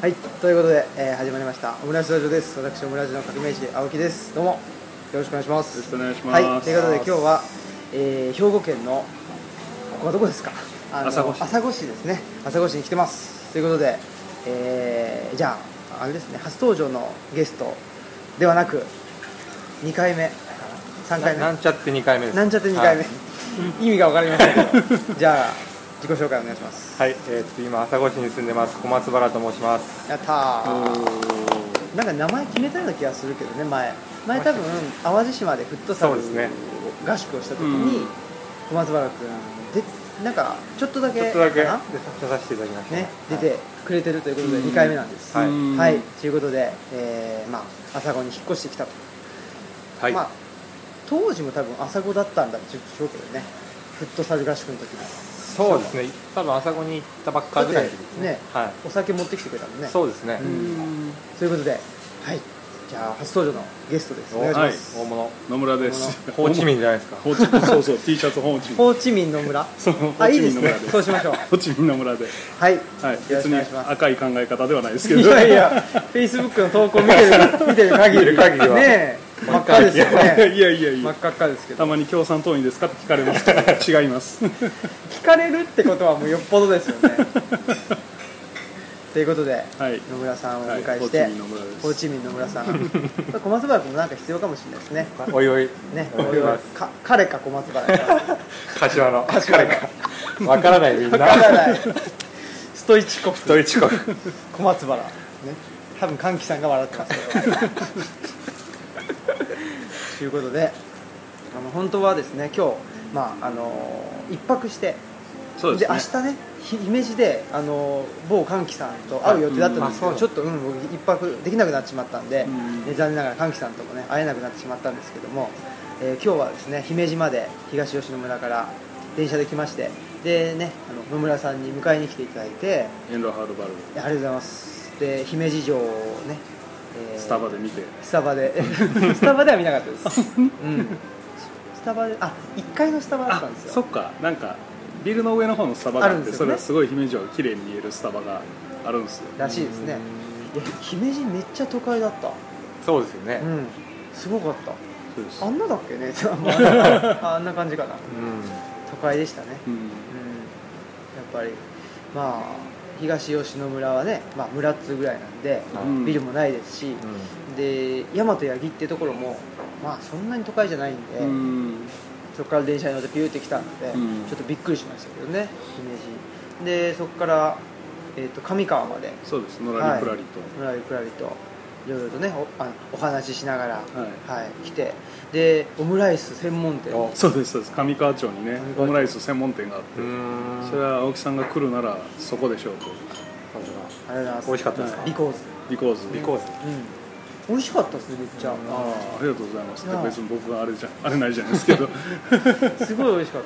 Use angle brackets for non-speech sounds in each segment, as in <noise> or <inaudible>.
はい、ということで、えー始まりました。オムライスラジオです。私オムラジオの革命児青木です。どうもよろしくお願いします。よろしくお願いします。はい、ということで今日は、えー兵庫県のここはどこですか？朝来市。朝来市ですね。朝来市に来てます。ということで、えーじゃああれですね初登場のゲストではなく2回目かな3回目。なんちゃって2回目です。なんちゃって2回目、はい、意味が分かりませんけど。<laughs> じゃあ自己紹介お願いします。はい。えーっと今朝来市に住んでます。小松原と申します。やったー。なんか名前決めたような気がするけどね前。前多分淡路島でフットサル合宿をした時にうん。小松原君でなんかちょっとだけちょっとだけ出させていただきました。ね出はい。てくれてるということでうん。2回目なんです。はい。うんはい。ということで、えーまあ朝子に引っ越してきたと、はい、まあ当時も多分朝子だったんだでしょうけどね。フットサル合宿の時にそうですね。多分朝来に行ったばっかぐらいですね。ね。はい。お酒持ってきてくれたもんね。そうですね、うん。ということではい。じゃあ初登場のゲストです。お願いします、大物。野村です。ホーチミンじゃないですか。ホーチミン。そうそう T シャツホーチミン。ホーチミンの村。そう。ホあーチいいですね。ミンの村です。そうしましょう。ホーチミンの村で。はい、はい。別にくお願いします。赤い考え方ではないですけど。いやいやフェイスブックの投稿見てる見てる限り。見てる限りは。ねえ真っ赤ですよいやね。いやいやいや。真っ赤っかですけど。たまに共産党員ですかって聞かれます。けど違います聞かれるってことはもうよっぽどですよね。<laughs> ということではい。野村さんをおはい迎えして、ホーチミンの村です。ホーチミン野村さん。<laughs> 小松原君もなんか必要かもしれないですね。おいおい。ねお願い。しますか彼か小松原か。柏の。柏か <laughs> わからないみんな。わからない。ストイチコフ。ストイチコ小松原。ね。多分歓喜さんが笑ってますけどということであの本当はですね今日まああの一泊してそうですね。明日ねひ姫路であの某歓喜さんと会う予定だったんですけど、はいちょっとうん僕一泊できなくなってしまったんで、うんね残念ながら歓喜さんともね会えなくなってしまったんですけども、えー今日はですね姫路まで東吉野村から電車で来ましてでねあの野村さんに迎えに来ていただいてありがとうございます。で姫路城をね、えースタバで見て。スタバで。<laughs> スタバでは見なかったです、うん、スタバであ1階のスタバだったんですよ。そっか。なんかビルの上の方のスタバがあってね。それはすごい姫路城が綺麗に見えるスタバがあるんですよ。らしいですね。いや姫路めっちゃ都会だった。そうですよね。うん。すごかった。あんなだっけね？<laughs> ああんな感じかな。うん。都会でしたね。うん。うん。やっぱりまあ東吉野村はね、まあ、村っつうぐらいなんで、うん。ビルもないですし、で大和八木っていうところもまあそんなに都会じゃないんで、うん。そこから電車に乗ってピューって来たので、うん。ちょっとびっくりしましたけどね姫路でそこから、えー、と上川まで。そうです。のらりくらりと。村ゆくらりといろいろとねおあお話ししながら、はい。はい、来てでオムライス専門店。おそうですそうです。上川町にねオムライス専門店があってそれは青木さんが来るならそこでしょうと。ありがとうございます。美味しかったですか？リコーズ。ビコーズ。ビコーズ。うん。美味しかったですねめっちゃ。ああありがとうございます。別に僕があれじゃあれないじゃないですけど。<laughs> すごい美味しかっ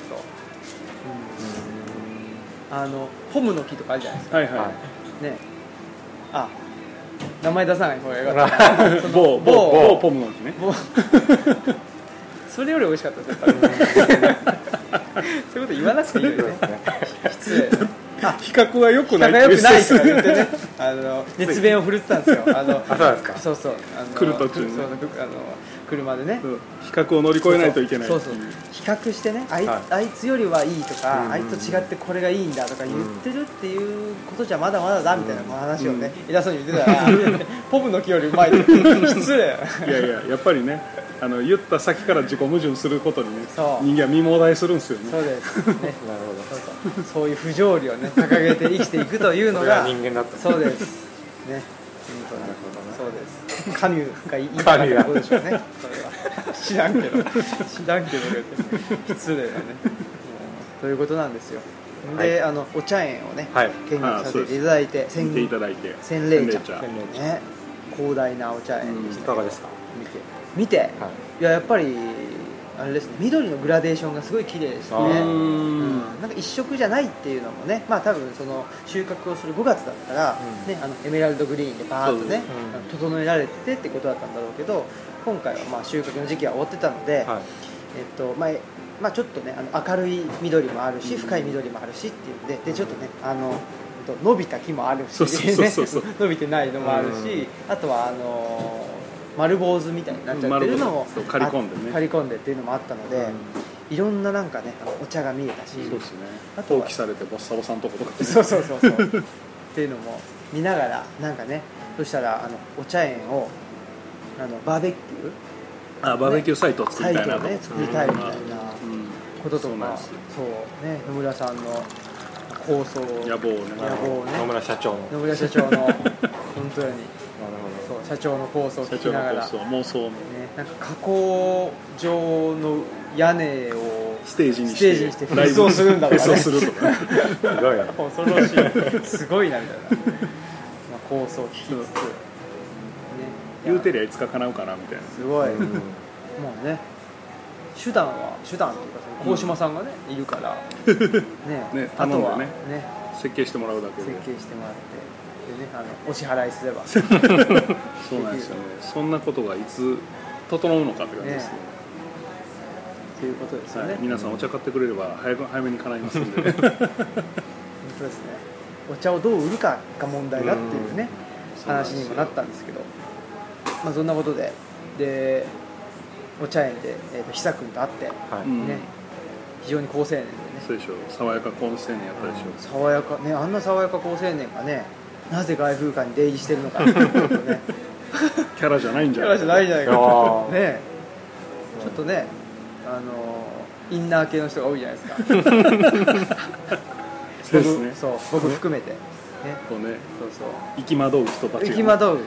た、うん、あのホムの木とかあるじゃないですか。はいははい。ね。あ名前出さない方がよかった。い <laughs> 某某某某ポムの木ね。それより美味しかったそういうこと言わなくていいよね。失礼。あ比較は良くない。仲良くないとか言ってね。<laughs> あの熱弁を振るってたんですよ。あのあそうそうそう。あの来る途中にあの車でね。うん。比較を乗り越えないといけないそうそう。比較してねあい,、はい。あいつよりはいいとか、うんあいつと違ってこれがいいんだとか言ってるっていうことじゃまだまだだみたいな話をね、偉そうに言ってた。ら <laughs> ポブの木よりうまいって失礼。いやいややっぱりねあの言った先から自己矛盾することにねそう。人間は身もだえするんですよね。そうですね。<laughs> なるほど。そうそう。そういう不条理をね掲げて生きていくというのこれはが人間だったそうです。ね。本当になるほどね。そうです。カミュがいいかってことでしょうね <laughs> <laughs> 知らんけど。知らんけど失礼だね。ということなんですよ。で、あのお茶園をねはい。見学させていただいて見ていただいて。洗礼茶。洗礼ね。広大なお茶園。でしいたかがですか？見て。見て、はい。いややっぱりあれですね。緑のグラデーションがすごい綺麗でしたあねううん。んなんか一色じゃないっていうのもね。まあ多分その収穫をする5月だったら、うん。ね、あのエメラルドグリーンでバーッとね、うん。整えられててってことだったんだろうけど今回はまあ収穫の時期は終わってたので、はい。えっとまあえまあ、ちょっとねあの明るい緑もあるし、うん。深い緑もあるしっていうんででちょっとねあの、えっと伸びた木もあるし <laughs> 伸びてないのもあるしあとはあのー丸坊主みたいになっちゃってるのも刈り込んでね。あ刈り込んでっていうのもあったので、いろんななんかねお茶が見えたしそうですね。あとは放棄されてボッサボサのとことかね。そうそうそうそう。っていうのも見ながらなんかねそしたらあのお茶園をあのバーベキュー？あバーベキューサイトを作りたいなと。ね作りたいみたいなうんこととかそうなん。そうね野村さんの構想野望をね。野望をね。野村社長の。野村社長の <laughs> 本当に。社長の構想を聞社長のきながら、ね、構想妄想の。なんか加工場の屋根をステージにしてステージにしてライブ紛争するんだとかね。するとかすごいな。<laughs> 恐ろしい。すごいなみたいな、まあ、構想を聞きつつ、ね、言うてりゃいつか叶うかなみたいな。すごい、うん。もうね手段は手段っていうかその鴻島さんがね、いるから <laughs> ねねあとはねね。設計してもらうだけ設で計してもらってでねあのお支払いすれば。<laughs> そうなんですよね。そんなことがいつ整うのかって感じですね。ということですよね、はい、皆さんお茶買ってくれれば早く早めに叶いますんで <laughs> 本当ですね。お茶をどう売るかが問題だっていうね、話にもなったんですけどまあそんなことででお茶園で、えー、と久君と会って、はい。うん。ね非常に好青年でね。そうでしょ爽やかコン青年やったでしょ爽やかねあんな爽やか好青年がねなぜ外風館に出入りしてるのか <laughs> ね。キャラじゃないんじキャゃない？ラじゃないじゃないかー。ね。ちょっとねあのインナー系の人が多いじゃないですか。<laughs> そうですね。僕そう僕含めて。ね。こうね。そうそう。行き惑う人たちが。行き惑う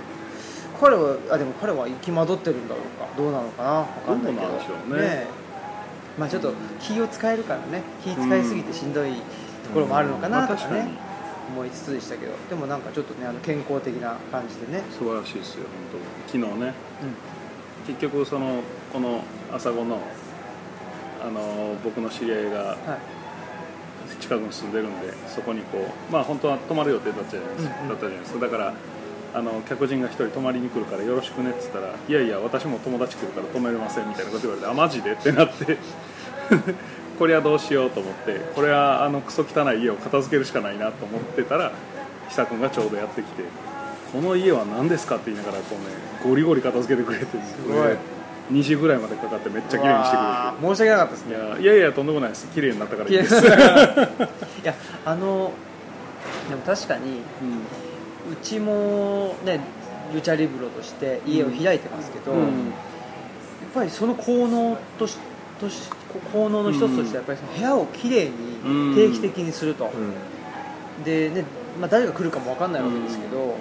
彼はあでも彼は行き惑ってるんだろうか。どうなのかな。わかんないけど。どうなんでしょうね。まあちょっと気を使えるからね。気使いすぎてしんどいところもあるのかなとかね。まあ思いつつでしたけど。でもなんかちょっとねあの健康的な感じでね。素晴らしいですよ本当。昨日ね。う結局そのこの朝子のあの僕の知り合いがんはい。近くに住んでるんでそこにこうまあ本当は泊まる予定だったじゃないですか,、うんうん。だったじゃないですか。だからあの客人が一人泊まりに来るからよろしくねって言ったらいやいや私も友達来るから泊めれませんみたいなこと言われてあマジでってなって。<laughs> これはどうしようと思ってこれはあのクソ汚い家を片付けるしかないなと思ってたら久君がちょうどやってきてこの家は何ですかって言いながらこうねゴリゴリ片付けてくれてすごい。2時ぐらいまでかかってめっちゃ綺麗にしてくれて。申し訳なかったですいねやいやいやとんでもないです。綺麗になったからいいです、<laughs> いやあのでも確かにうんうちもねルチャリブロとして家を開いてますけど、やっぱりその効能としとし効能の一つとしてやっぱりその部屋をきれいに定期的にすると、でね、まあ、誰が来るかも分かんないわけですけど、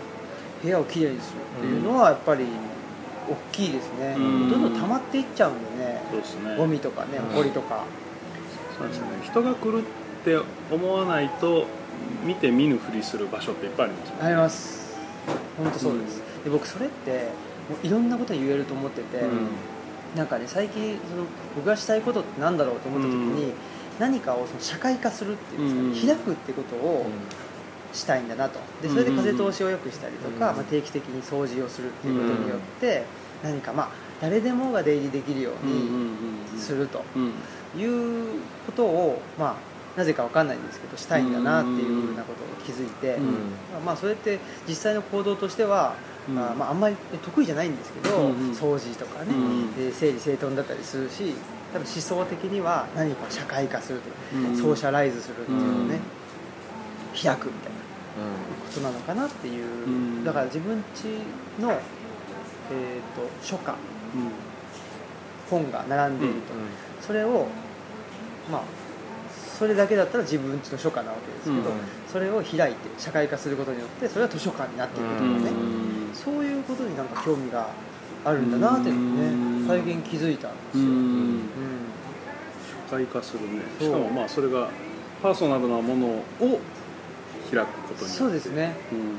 部屋をきれいにするっていうのはやっぱり大きいですね、うん。どんどん溜まっていっちゃうんでね。そうですね。ゴミとかねうん埃とか、そうですね。人が来るって思わないと見て見ぬふりする場所っていっぱいありますもんあります。本当そうです、で僕それってもういろんなことに言えると思ってて、うん。なんかね最近その僕がしたいことってなんだろうと思った時に、何かをその社会化するっていうんですかね、開くってことをしたいんだなと。でそれで風通しを良くしたりとか、うんまあ、定期的に掃除をするっていうことによって、何かまあ誰でもが出入りできるようにするとうん。いうことを、まあ、なぜかわかんないんですけどしたいんだなっていうふうなことを気づいて、うん。まあ、それって実際の行動としては、うん。まあまあ、あんまり得意じゃないんですけど、掃除とかね、う整理整頓だったりするし多分思想的には何かを社会化するというか、うん。ソーシャライズするっていうのをね、開くみたいなうことなのかなっていう、うん。だから自分家の、えー、と書家本が並んでいると、それをまあそれだけだったら自分家の書家なわけですけど、うん。それを開いて社会化することによってそれは図書館になっていくとかね、うん。そういうことになんか興味があるんだなっていうのね。最近気づいたんですうよ、うん。ん。社会化するね。しかもまあそれがパーソナルなものを開くことにそうですね。うん。うんう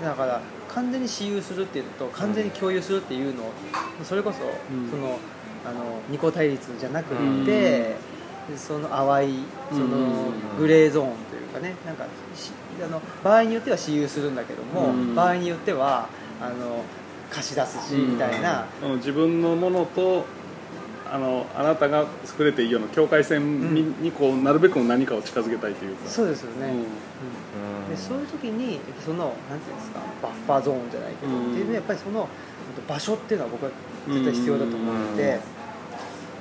ん。だから完全に私有するっていうのと完全に共有するっていうのをそれこそ、ん。そのあの二項対立じゃなくうん。て、その淡いそうんのグレーゾーンというかねなんかしあの場合によっては私有するんだけども、うん。場合によってはあの貸し出すし、みたいな。自分のものとあのあなたが作れていいような境界線に,、にこうなるべく何かを近づけたいというか。そうですよね、うん。うん。でそういう時にそのなんていうんですかバッファーゾーンじゃないけど、うん。っていうのはやっぱりその場所っていうのは僕は絶対必要だと思うので、うん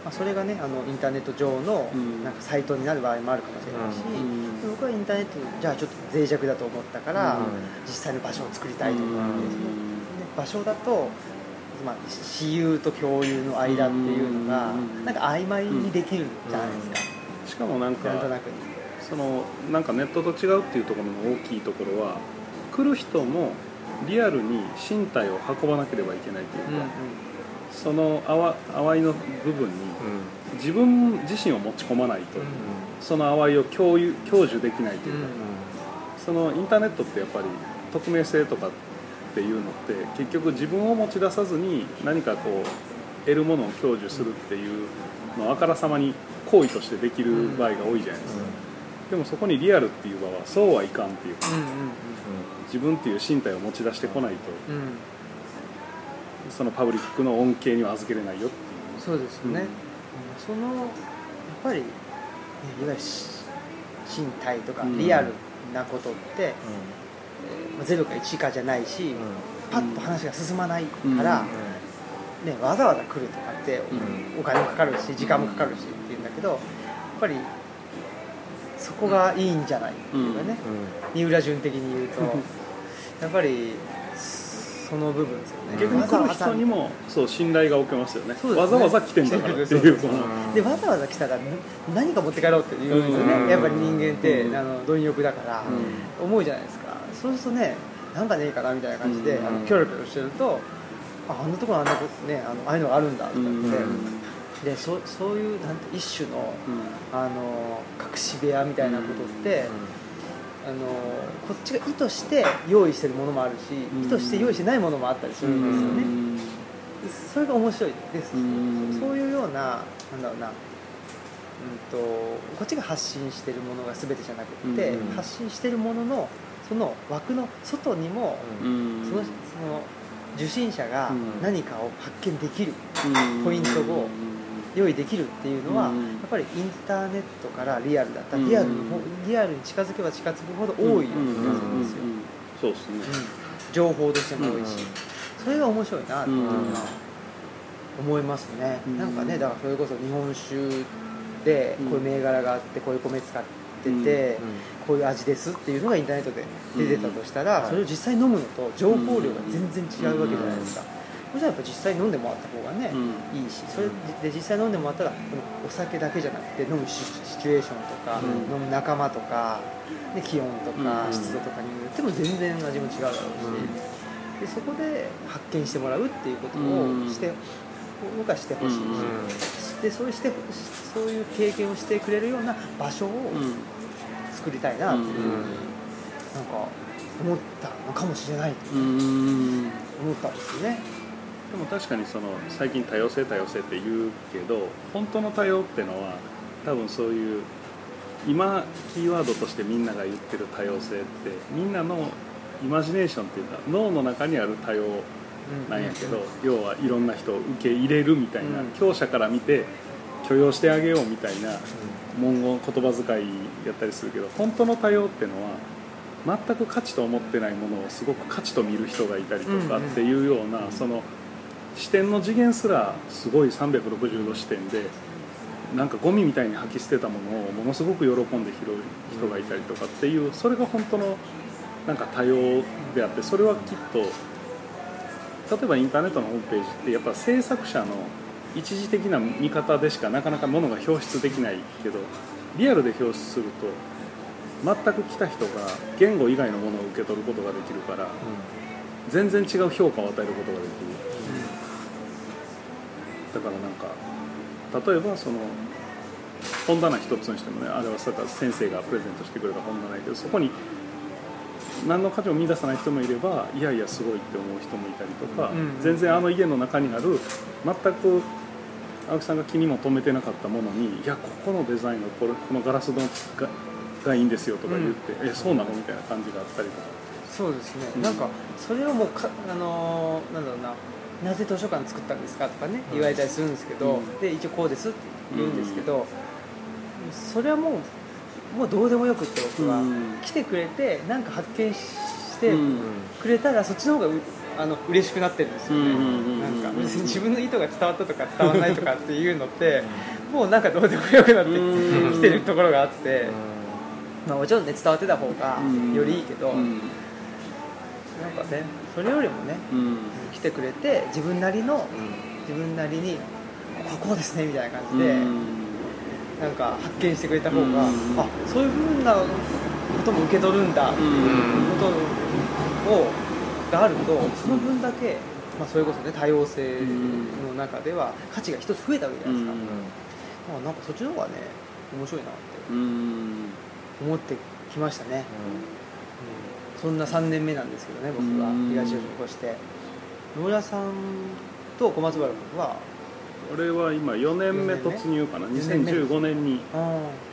まあ、それがねあのインターネット上のうん。なんかサイトになる場合もあるかもしれないし、うん。で僕はインターネットじゃあちょっと脆弱だと思ったから、うん。実際の場所を作りたいと思うんそので場所だと、まあ、私有と共有の間っていうのが、うんなんか曖昧にできるじゃないですか、しかもなんかなんとなく。に。そのなんかネットと違うっていうところの大きいところは来る人もリアルに身体を運ばなければいけないというか、その淡淡いの部分に自分自身を持ち込まないと、その淡いを共有享受できないというか、そのインターネットってやっぱり匿名性とかっていうのって結局自分を持ち出さずに何かこう得るものを享受するっていうのをあからさまに行為としてできる場合が多いじゃないですか、でもそこにリアルっていう場はそうはいかんっていう。か自分っていう身体を持ち出してこないとそのパブリックの恩恵には預けれないよっていう。そうですよね、うん。そのやっぱりねいわゆるし身体とかうん。リアルなことって、えーまあ0か1かじゃないし、パッと話が進まないから、ね、わざわざ来るとかってうん。お金もかかるし時間もかかるしっていうんだけどやっぱりそこがいいんじゃないっていうかね、三浦淳的に言うと <laughs> やっぱりその部分ですよね。逆に来る人にもそう信頼が置けますよね。ね。わざわざ来てんだからっていうこの。でわざわざ来たらな何か持って帰ろうって言うんですよね、うん。やっぱり人間って、うん。あの貪欲だから、思うじゃないですか。そうするとねなんかねえかなみたいな感じで、うん。あのキョロキョロしてるとああんなところあんなことねあのああいうのがあるんだとかって、うん。でそそういうなんて一種のうん。あの隠し部屋みたいなことって、あのこっちが意図して用意してるものもあるし、うん。意図して用意してないものもあったりするんですよね、うん。それが面白いです、うん。そういうようななんだろうな、うん、とこっちが発信してるものが全てじゃなくて、うん。発信してるもののその枠の外にも、うん。そのその受信者がうん。何かを発見できる、うん。ポイントを用意できるっていうのは、うん。やっぱりインターネットからリアルだったリアルの方リアルに近づけば近づくほど多いような気がするんですよ、うん。そうですね。うん。情報としても多いし、それが面白いなっていうのは思いますね、うんなんかねだからそれこそ日本酒でこういう銘柄があってこういう米使ってて、こういう味ですっていうのがインターネットで出てたとしたら、うん。それを実際飲むのと情報量が全然違うわけじゃないですか、そしたらやっぱ実際飲んでもらった方がね、うん。いいしそれで実際飲んでもらったらお酒だけじゃなくて飲むシシチュエーションとか、うん。飲む仲間とか、で気温とかうん。湿度とかによっても全然味も違うだろうし、でそこで発見してもらうっていうことうん。をして、僕はしてほしいし、うん。でそうしてそういう経験をしてくれるような場所をうん。作りたいなっていうふうん。なんか思ったのかもしれないとうん。思ったんですよね。でも確かにその最近多様性多様性って言うけど本当の多様ってのは多分そういう今キーワードとしてみんなが言ってる多様性ってみんなのイマジネーションっていうか脳の中にある多様なんやけど、要はいろんな人を受け入れるみたいな、うん。強者から見て許容してあげようみたいな文言言葉遣いやったりするけど本当の多様ってのは全く価値と思ってないものをすごく価値と見る人がいたりとかっていうような、その視点の次元すらすごい360度視点でなんかゴミみたいに吐き捨てたものをものすごく喜んで拾う人がいたりとかっていうそれが本当のなんか多様であってそれはきっと例えばインターネットのホームページってやっぱ制作者の一時的な見方でしかなかなかものが表出できないけどリアルで表出すると全く来た人が言語以外のものを受け取ることができるから全然違う評価を与えることができるだからなんか例えばその本棚一つにしてもねあれはさ先生がプレゼントしてくれた本棚やけどそこに何の価値も見出さない人もいればいやいやすごいって思う人もいたりとか、うん全然あの家の中にある全く青木さんが気にも留めてなかったものにいやここのデザインのこれこのガラスのががいいんですよとか言って、えそうなのみたいな感じがあったりとか。そうですね、うん。なんかそれをもうかあのーなんだろうななぜ図書館作ったんですか？とかね言われたりするんですけど、うん。で一応こうですって言うんですけど、それはもうもうどうでもよくって僕は、うん。来てくれて何か発見してうん。くれたらそっちの方がうあの嬉しくなってるんですよね、なんか別に自分の意図が伝わったとか伝わらないとかっていうのってもうなんかどうでもよくなってうん。<laughs> きてるところがあって、まあ、もちろんね伝わってた方がうんよりいいけど、うんなんかねそれよりもねうん。来てくれて自分なりの自分なりにここうですねみたいな感じで、なんか発見してくれた方が、うん。あそういうふうなことも受け取るんだっていうことをがあるとその分だけ、まあ、それこそね多様性の中では価値が一つ増えたわけじゃないですか、まあ、なんかそっちの方がね面白いなってうん。思ってきましたね、そんな3年目なんですけどね僕はうん。東吉野越して。野村さんと小松原君は？俺は今4年目突入かな。四年目。2015年に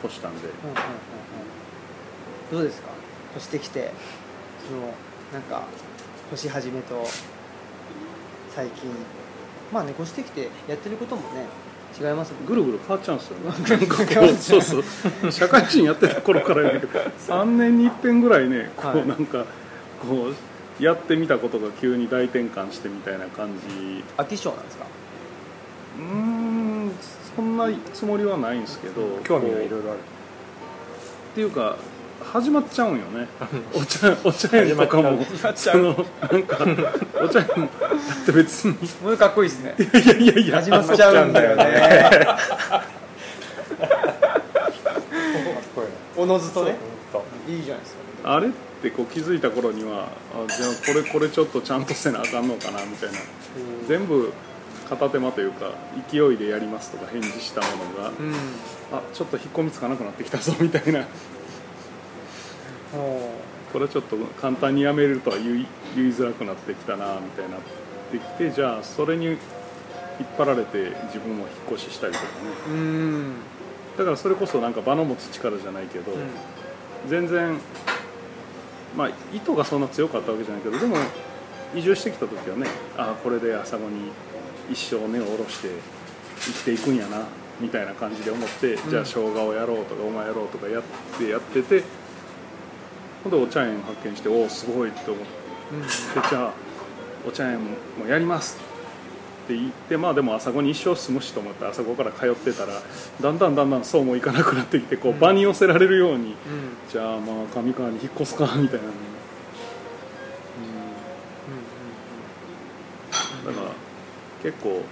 越したんで。うんうんうんうん。どうですか？越してきて。そのなんか越し始めと最近。まあね越してきてやってることもね違いますぐるぐる変わっちゃうんですよ。ねそううそう。社会人やってた頃からやけど3年に一遍ぐらいねこはい。うなんかこうやってみたことが急に大転換してみたいな感じ。飽き性なんですか？うーんそんなつもりはないんですけど興味がいろいろある。っていうか始まっちゃうんよね。お茶お茶園とかもそう。のなんかお茶園もだって別に。もうかっこいいですね。いやいやいや始まっちゃうんだよね。おのずとね。いいじゃないですか。あれってこう気づいた頃にはあじゃあこれこれちょっとちゃんとせなあかんのかなみたいな。全部片手間というか勢いでやりますとか返事したものがうん。あちょっと引っ込みつかなくなってきたぞみたいなもこれちょっと簡単にやめるとは言い言いづらくなってきたなみたいにな。ってきてじゃあそれに引っ張られて自分も引っ越ししたりとかね。ううん。だからそれこそなんか場の持つ力じゃないけど、全然まあ意図がそんな強かったわけじゃないけどでも移住してきた時はねああこれで朝子に一生根を下ろして生きていくんやなみたいな感じで思って、じゃあ生姜をやろうとかお前やろうとかやってやっててほんでお茶園発見しておおすごいって。思ってじゃあお茶園もやりますって言ってまあでも朝子に一生住むしと思って朝子から通ってたらだんだんだんだんそうもいかなくなってきてこう場に寄せられるように、うん。じゃあまあ上川に引っ越すかみたいな、だから結構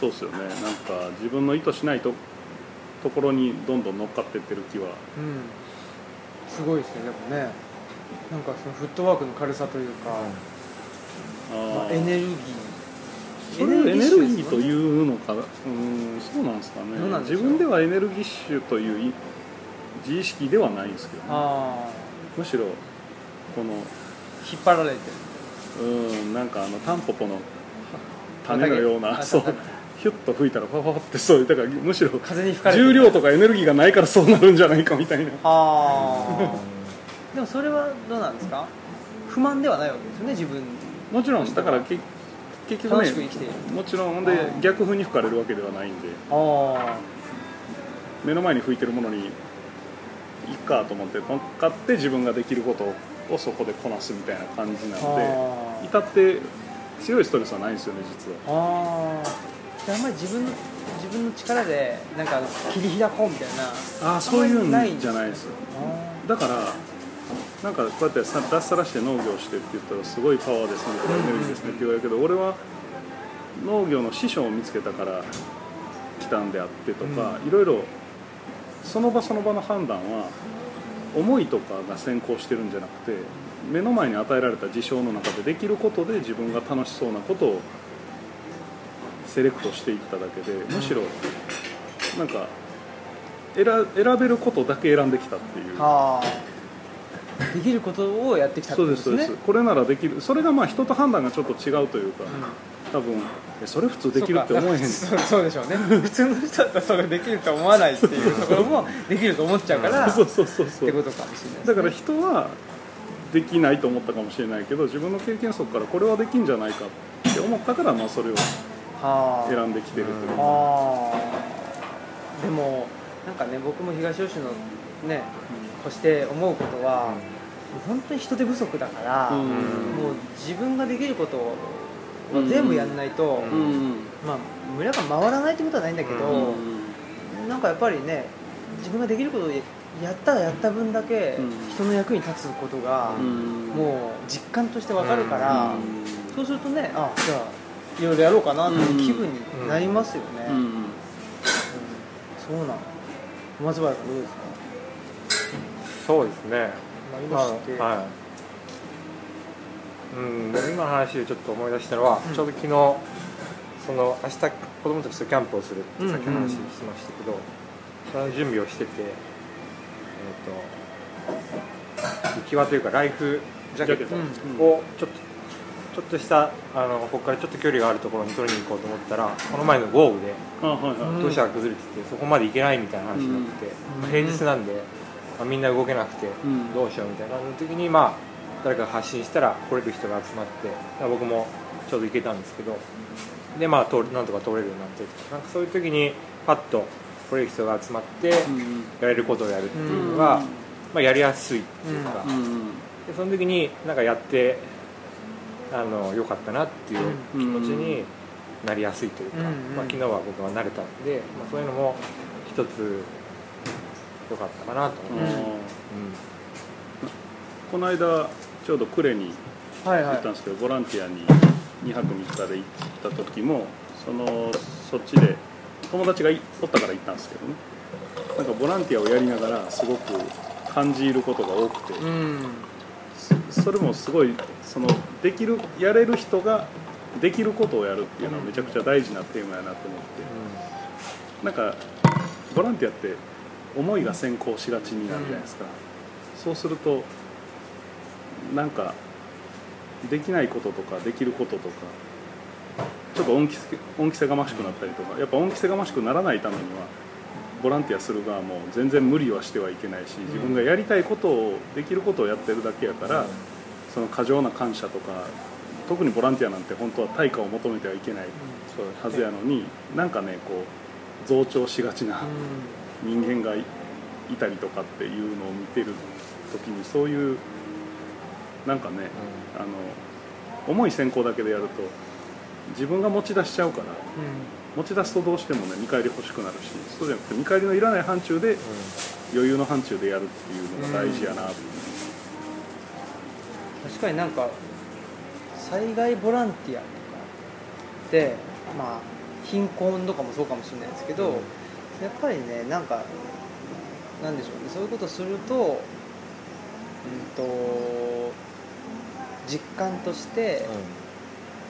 そうっすよね。なんか自分の意図しないとところにどんどん乗っかってってる気はうんすごいですね。でもねなんかそのフットワークの軽さというか、まあ、エネルギー。それをエネルギーとういうのか？うんそうなんですかね。自分ではエネルギッシュというい自意識ではないんですけど、ね、むしろこの引っ張られてるうんなんかあのタンポポの種のようなそうヒュッと吹いたらパパパってそうだからむしろ風に吹かれて重量とかエネルギーがないからそうなるんじゃないかみたいな。ああ <laughs> でもそれはどうなんですか？不満ではないわけですよね自分もちろん。だからけ結局楽ねもちろん。で逆風に吹かれるわけではないんで。あ目の前に吹いてるものにいっかと思って乗っかって自分ができることをそこでこなすみたいな感じなあのであ至って強いストレスはないんですよね実はあんまり自分の自分の力でなんか切り開こうみたいなああそういうんじゃないです。あだからなんかこうやってさ脱サラして農業してって言ったらすごいパワーですねエネルギーですねって言われるけど俺は農業の師匠を見つけたから来たんであってとか、いろいろその場その場の判断は思いとかが先行してるんじゃなくて目の前に与えられた事象の中でできることで自分が楽しそうなことをセレクトしていっただけでむしろなんか選選べることだけ選んできたっていう。ああ。できることをやってきたってそうですそうです。これならできる。それがまあ人と判断がちょっと違うというか、多分えそれ普通できるって思えへん。そうそうでしょうね。普通の人だったらそれできると思わないっていう <laughs> ところもできると思っちゃうからそうそうそうそう。ってことかもしれないね。だから人はできないと思ったかもしれないけど自分の経験則からこれはできんじゃないかって思思ったからまあそれをはあ選んできてるという。か、ああでもなんかね僕も東吉野ねとして思うことは、本当に人手不足だから、うん。もう自分ができることを全部やんないと、うん。まあ村が回らないってことはないんだけど、うん。なんかやっぱりね自分ができることをやったらやった分だけうん。人の役に立つことが、うん。もう実感としてわかるから、うん。そうするとねあじゃあいろいろやろうかなっていう気分になりますよね、うん。うん。そうなの松原さんどうですか？そうですね、まあ、どうして。今はい。うん、今の話でちょっと思い出したのは、うん。ちょうど昨日その明日子供たちとキャンプをするってさっき話しましたけど、その準備をしててえっ、と浮き輪というかライフジャケットうんをちょっとちょっとしたあのここからちょっと距離があるところに取りに行こうと思ったらこの前の豪雨で土砂が崩れててそこまで行けないみたいな話になってて、うん。まあ平日なんで、まあ、みんな動けなくてうん。どうしようみたいな時にまあ誰かが発信したら来れる人が集まってまあ僕もちょうど行けたんですけどでまあ通るなんとか通れるようになってなんかそういう時にパッと来れる人が集まってうん。やれることをやるっていうのが、まあ、やりやすいっていうか、うん。でその時になんかやってあの良かったなっていう気持ちになりやすいというか、うんうん。まあ、昨日は僕は慣れたんで、まあ、そういうのも一つ良かったかなと思います、あーうん。この間ちょうど呉にはいはい。行ったんですけど、ボランティアに2泊3日で行った時もそのそっちで友達がいおったから行ったんですけどね。なんかボランティアをやりながらすごく感じることが多くて、うん。そそれもすごいそのできるやれる人ができることをやるっていうのはめちゃくちゃ大事なテーマやなと思って。なんかボランティアって思いが先行しがちになるじゃないですか、そうするとなんかできないこととかできることとかちょっと恩着せ恩着せがましくなったりとかやっぱ恩着せがましくならないためにはボランティアする側も全然無理はしてはいけないし自分がやりたいことをできることをやってるだけやから、その過剰な感謝とか特にボランティアなんて本当は対価を求めてはいけないはずやのになんかねこう増長しがちな人間がいいたりとかっていうのを見てる時にそういうなんかねあの重い先行だけでやると自分が持ち出しちゃうから持ち出すとどうしてもね見返り欲しくなるしそうじゃなくて見返りのいらない範疇で余裕の範疇でやるっていうのが大事やなと、確かになんか災害ボランティアとかでまあ貧困とかもそうかもしれないですけど、うん。やっぱりねなんかなんでしょうね。そういうことするとうんと実感として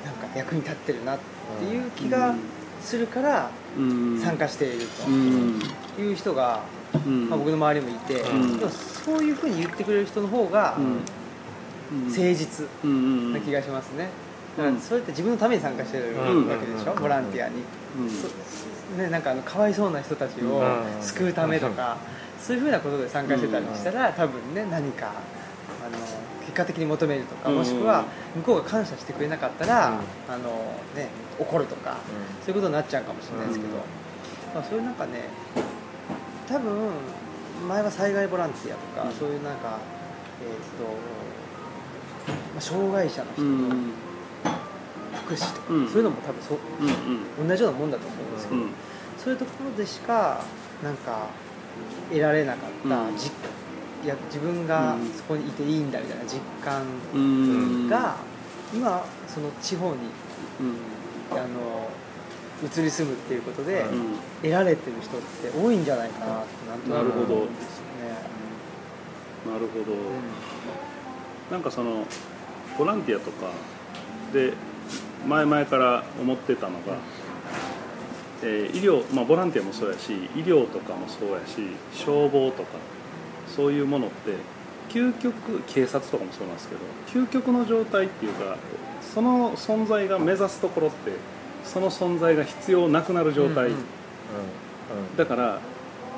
なんか役に立ってるなっていう気がするからうん。参加しているうん。という人が、うん。まあ、僕の周りもいて、うん。でもそういうふうに言ってくれる人の方がうん誠実。うんな気がしますね、うん。だからそれって自分のために参加してるうん。わけでしょ、うん。ボランティアに、ね、なんかあのかわいそうな人たちをうん。救うためとか、そういうふうなことで参加してたりしたら、多分ね何かあの結果的に求めるとか、うん。もしくは向こうが感謝してくれなかったら、うん。あのね、怒るとか、そういうことになっちゃうかもしれないですけど、うん。まあ、そういうなんかね多分前は災害ボランティアとか、うん。そういうなんか、えーとまあ、障害者の人のうん。福祉とか、うん。そういうのも多分そううん同じようなもんだと思うんですけど、うん。そういうところでしかなんか得られなかった、うん。じいや自分がうん。そこにいていいんだみたいな実感うん。が、今その地方にうん。あの移り住むっていうことで、うん。得られてる人って多いんじゃないかなってなんとなくなるほど思うんですよね。なるほど、なんかそのボランティアとかで前々から思ってたのが、えー医療、まあ、ボランティアもそうやし医療とかもそうやし消防とかそういうものって究極警察とかもそうなんですけど究極の状態っていうかその存在が目指すところってその存在が必要なくなる状態、うん。うん。だから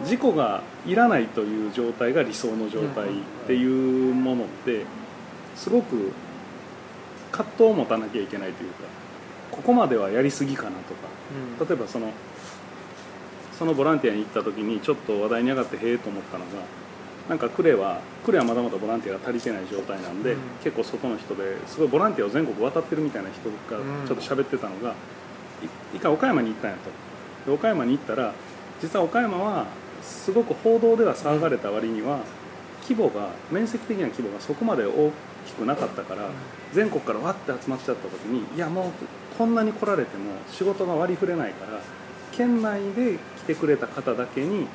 事故がいらないという状態が理想の状態っていうものってすごく葛藤を持たなきゃいけないというかここまではやりすぎかなとか。うん。例えばそのそのボランティアに行った時にちょっと話題に上がってへえと思ったのがなんか呉は呉はまだまだボランティアが足りてない状態なんで、うん。結構外の人ですごいボランティアを全国渡ってるみたいな人がうん。ちょっと喋ってたのが、い一回岡山に行ったんやと。で岡山に行ったら実は岡山はすごく報道では騒がれた割には規模が面積的な規模がそこまで大きくなかったから、全国からわって集まっちゃった時にいやもうこんなに来られても仕事が割り振れないから県内で来てくれた方だけに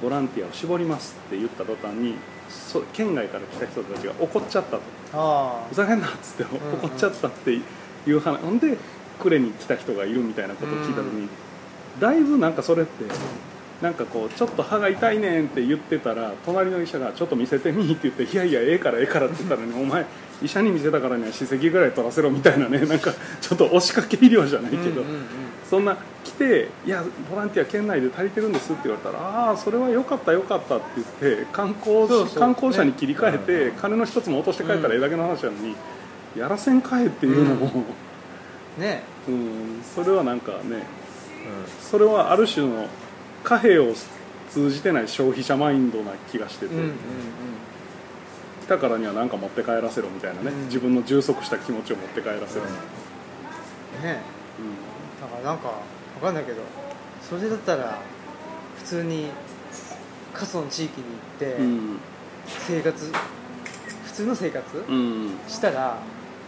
ボランティアを絞りますって言った途端にそ県外から来た人たちが怒っちゃったと。あふざけんなっつって怒っちゃったっていう話。ほんで呉に来た人がいるみたいなことを聞いた時にだいぶなんかそれってなんかこうちょっと歯が痛いねんって言ってたら隣の医者が「ちょっと見せてみ」って言って「いやいやええからええから」って言ったのに「お前医者に見せたからには歯石ぐらい取らせろ」みたいなね <laughs> なんかちょっと押しかけ医療じゃないけど、うん。うんうんそんな来て「いやボランティア県内で足りてるんです」って言われたら「ああそれはよかったよかった」って言って観光そうそう。観光車に切り替えて、金の一つも落として帰ったらええだけの話なのに、やらせんかえっていうのも、ね。うんそれはなんかねそれはある種の貨幣を通じてない消費者マインドな気がしてて、うんうんうん。来たからには何か持って帰らせろみたいなね、うん。自分の充足した気持ちを持って帰らせろ、ねだからなんかわかんないけどそれだったら普通に過疎の地域に行ってうん。生活普通の生活うんうん。したら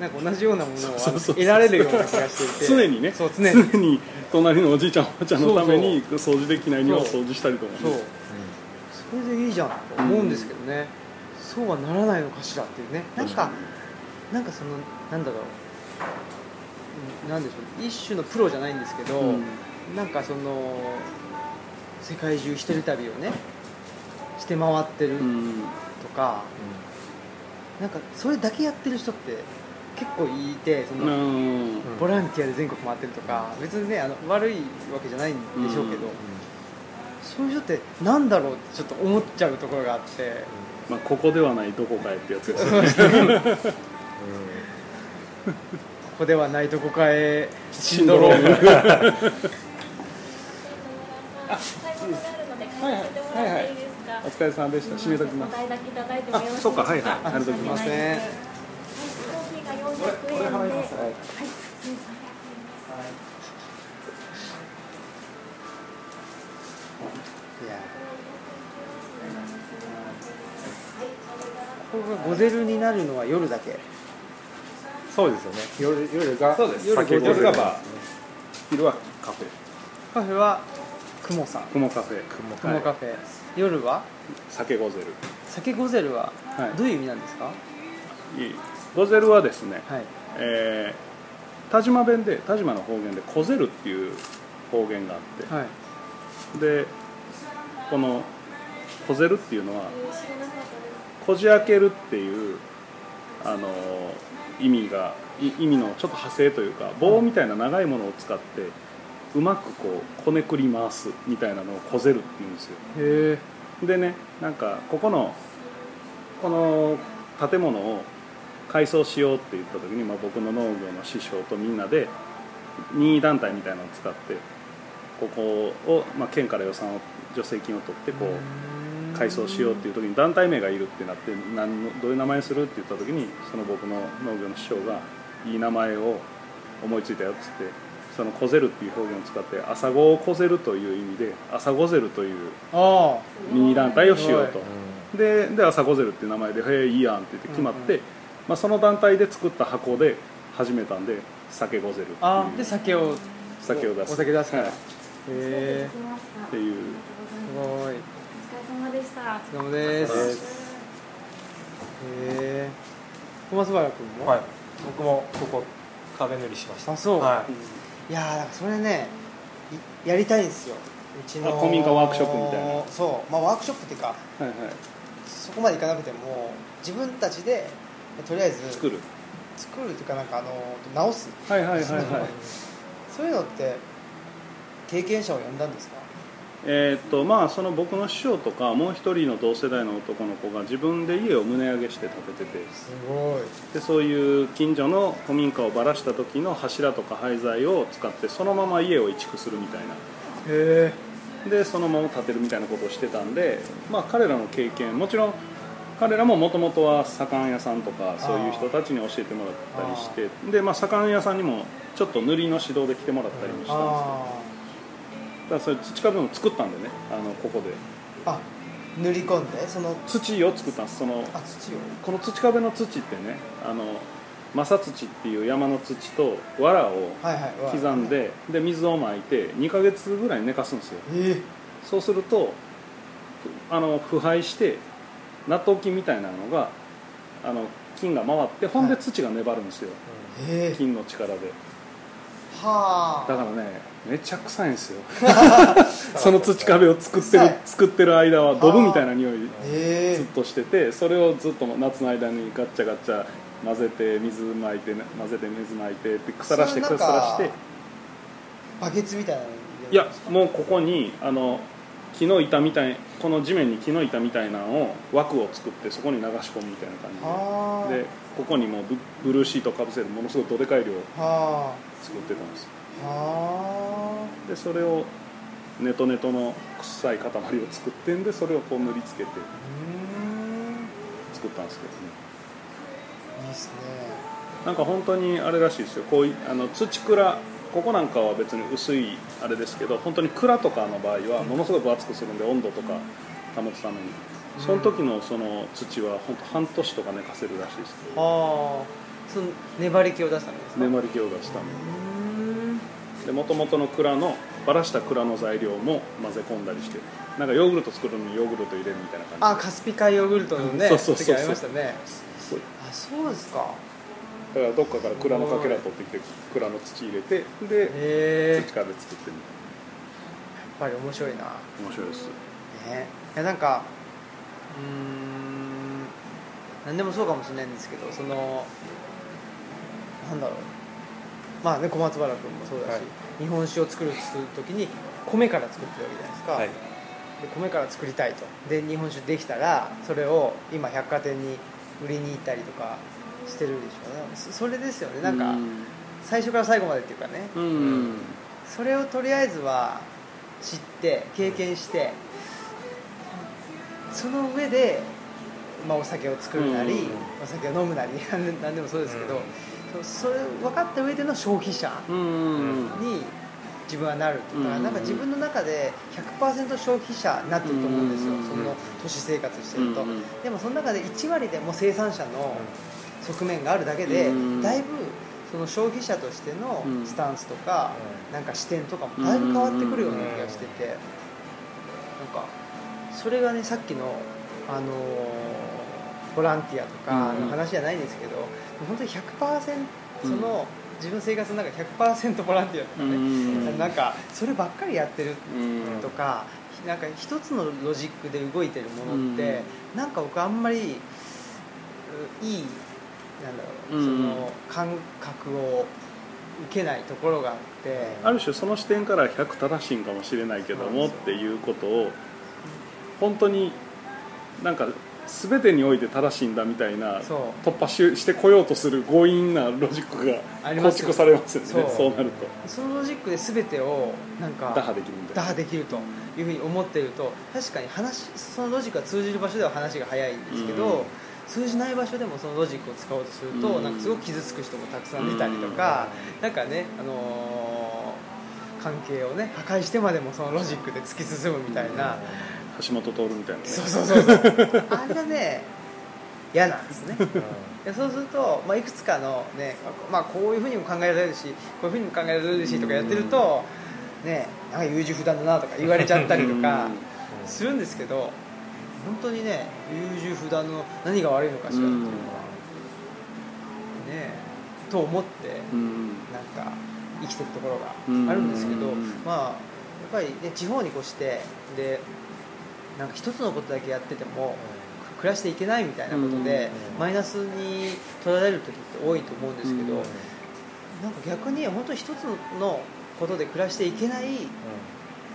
なんか同じようなものを得られるような気がしていて。常にね。そう常に。常に隣のおじいちゃんおばあちゃんのために掃除できない庭を掃除したりとかそう。ねそれでいいじゃんと思うんですけどね、そうはならないのかしらっていうね。なんかなんかそのなんだろう。うんなんでしょう。一種のプロじゃないんですけど、うん。なんかその世界中一人旅をねして回ってるうん。とか、なんかそれだけやってる人って結構いてその、うん。ボランティアで全国回ってるとか別にねあの悪いわけじゃないんでしょうけど、うん。そういう人ってなんだろうってちょっと思っちゃうところがあって。まあ、ここではないどこかへってやつですよね。ここではないとこかへシンドローム最後まであるので解説してもらっていいですか？お疲れ様でした。締めときます。お題だけいただいてもよろしいですか？そうかはいはい。あありがとうございますすいませんアイスコーヒーが400円で、はい、い。やここがゴゼルになるのは夜だけそうですよね夜夜がそうです夜酒夜がバー昼はカフェカフェは雲さん雲カフェ雲カフェ、夜は酒ゴゼル酒ゴゼルはどうい。う意味なんですかい。い。ゴゼルはですね、はい。えー田島弁で田島の方言で「こぜる」っていう方言があって、はい。でこの「こぜる」っていうのは。こじ開けるっていうあの意味がい意味のちょっと派生というか棒みたいな長いものを使ってうまくこうこねくり回すみたいなのをこぜるっていうんですよ。へえでねなんかここのこの建物を改装しようって言った時に、まあ、僕の農業の師匠とみんなで任意団体みたいなのを使ってここを、まあ、県から予算を助成金を取ってこう改装しようっていう時に団体名がいるってなって何のどういう名前にするって言った時にその僕の農業の師匠がいい名前を思いついたよっつってその「こぜる」っていう表現を使って「朝ごをこぜる」という意味で「朝ごぜる」というあミニ団体をしようと。すでで朝ごぜるっていう名前で「へえいいやん」って言って決まって、うんまあ、その団体で作った箱で始めたんで「酒ごぜる」ああで酒を酒を出す。お酒出すから、はい。へえ。っていう。すごい。お疲れ様でした。お疲れ様です。へえ小松原君も、はい。僕もここ壁塗りしました。あそう、はい。い、やーなんかそれねいやりたいんですよ。うちのあ古民家ワークショップみたいな。そう。まあワークショップっていうかはいはい。そこまでいかなくても自分たちでとりあえず作る。作るっていうかなんかあの直す。はいはいはいはい。そういうのって経験者を呼んだんですか？えーっとまあその僕の師匠とかもう一人の同世代の男の子が自分で家を棟上げして建ててて。すごい。でそういう近所の古民家をばらした時の柱とか廃材を使ってそのまま家を移築するみたいな。へえでそのまま建てるみたいなことをしてたんで、まあ、彼らの経験もちろん彼らももともとは左官屋さんとかそういう人たちに教えてもらったりしてで、まあ、左官屋さんにもちょっと塗りの指導で来てもらったりもしたんですよあだからそれ土壁も作ったんでねあのここで。ああ塗り込んで？その土を作ったんです。そのあ土を。この土壁の土ってねあの正土っていう山の土と藁を刻んでで水をまいて2ヶ月ぐらい寝かすんですよ。え。そうするとあの腐敗して納豆菌みたいなのがあの菌が回ってほんで土が粘るんですよ、ええ。菌の力で。はあ。だからねめちゃ臭いんですよ。<laughs> <laughs> その土壁を作ってる作ってる間はドブみたいな匂いええずっとしててそれをずっと夏の間にガッチャガッチャ混ぜて水まいて混ぜて水まいてって腐らして腐らして。バケツみたいないやもうここにあの木の板みたいこの地面に木の板みたいなのを枠を作ってそこに流し込むみたいなはあ感じで。でここにもうブブルーシートかぶせるものすごいどでかい量は作ってたんです。でそれをネトネトの臭い塊を作ってんでそれをこう塗りつけて。作ったんですけどね。いいっすね。なんか本当にあれらしいですよ。こういあの土蔵ここなんかは別に薄いあれですけど本当に蔵とかの場合はものすごい分厚くするんで温度とか保つために。その時のその土は本当半年とか寝かせるらしいです。はあその粘り気を出すためですか？粘り気を出すためにでもともとの蔵のばらした蔵の材料も混ぜ込んだりしてなんかヨーグルト作るのにヨーグルト入れるみたいな感あカスピ海ヨーグルトのね <laughs> そうそうそうそう。時ありましたね。じそう。あそうですかだからどっかから蔵のかけら取ってきて蔵の土入れてで土壁作ってみたやっぱり面白いな。面白いです。ね。いやなんかうーん何でもそうかもしれないんですけどそのなんだろう。まあね小松原君もそうだし、はい。日本酒を作る時に米から作ってるわけじゃないですか、はい。で米から作りたいと。で日本酒できたらそれを今百貨店に売りに行ったりとかしてるでしょ。うねそそれですよね。なんか最初から最後までっていうかね。うん、それをとりあえずは知って経験してその上で、まあ、お酒を作るなり、うん。お酒を飲むなり <laughs> 何でもそうですけど、うん。そそれ分かった上での消費者うんに自分はなるとか、うんなんか自分の中で100%消費者になってると思うんですよ、うんその都市生活してると、うんでもその中で1割でも生産者の側面があるだけで、うん。だいぶその消費者としてのうん。スタンスとか、なんか視点とかもだいぶ変わってくるような気がしてて、なんかそれがねさっきの、あのーボランティアとかの話じゃないんですけど、本当に100%その、自分の生活の中で100%ボランティアとかね、うん。なんかそればっかりやってるうん。とか、なんか一つのロジックで動いてるものって、なんか僕あんまりういいなんだろう、うんその感覚を受けないところがあって、ある種その視点から100正しいんかもしれないけどもっていうことを本当になんか全てにおいて正しいんだみたいな突破ししてこようとする強引なロジックが構築されますよね。そう。なると。そのロジックで全てをなんか打破できる打破できるというふうに思ってると確かに話そのロジックが通じる場所では話が早いんですけど、うん通じない場所でもそのロジックを使おうとすると、うん。なんかすごく傷つく人もたくさん出たりとか、なんかね、あのー関係をね破壊してまでもそのロジックで突き進むみたいな、橋本徹みたいなね。そうそうそうそう。<laughs> あれがね嫌なんですね。でそうすると、まあ、いくつかの、ねまあ、こういうふうにも考えられるしこういうふうにも考えられるしとかやってると、ね、なんか優柔不断だなとか言われちゃったりとかするんですけど本当にね優柔不断の何が悪いのかしらっていうのは、ねと思ってうん。なんか生きてるところがあるんですけど、うん。まあやっぱり、ね、地方に越してでなんか一つのことだけやってても暮らしていけないみたいなことで、うん。マイナスに取られる時って多いと思うんですけど、うん。なんか逆に本当に一つのことで暮らしていけない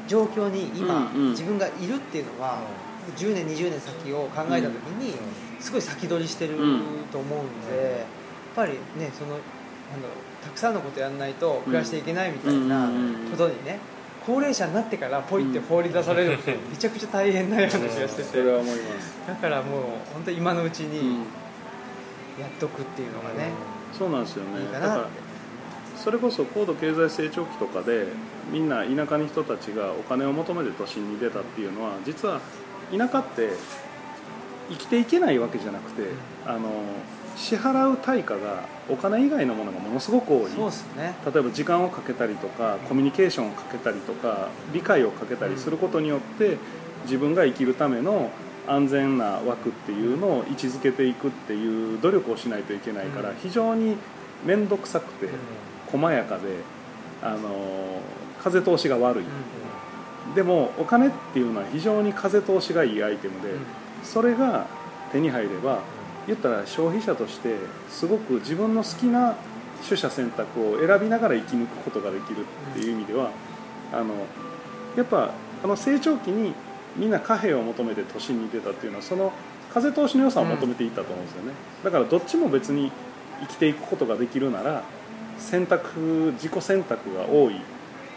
状況に今、自分がいるっていうのは、10年20年先を考えた時に、すごい先取りしてるうん。と思うんで、やっぱりねそのなんだろうたくさんのことやらないと暮らしていけないみたいなことにね高齢者になってからポイって放り出されるってめちゃくちゃ大変なような気がしてて。だからもう本当今のうちうん。にやっとくっていうのがね、そうなんですよね。いいかだからなってそれこそ高度経済成長期とかでみんな田舎に人たちがお金を求めて都心に出たっていうのは実は田舎って生きていけないわけじゃなくてあの支払う対価がお金以外のものがものすごく多い。そうっすね。例えば時間をかけたりとかコミュニケーションをかけたりとか理解をかけたりすることによって自分が生きるための安全な枠っていうのを位置づけていくっていう努力をしないといけないからうん。非常に面倒くさくて細やかであの風通しが悪いでもお金っていうのは非常に風通しがいいアイテムでそれが手に入れば言ったら消費者としてすごく自分の好きな取捨選択を選びながら生き抜くことができるっていう意味ではあのやっぱあの成長期にみんな貨幣を求めて都心に出たっていうのはその風通しの良さを求めていったと思うんですよね、だからどっちも別に生きていくことができるなら選択自己選択が多い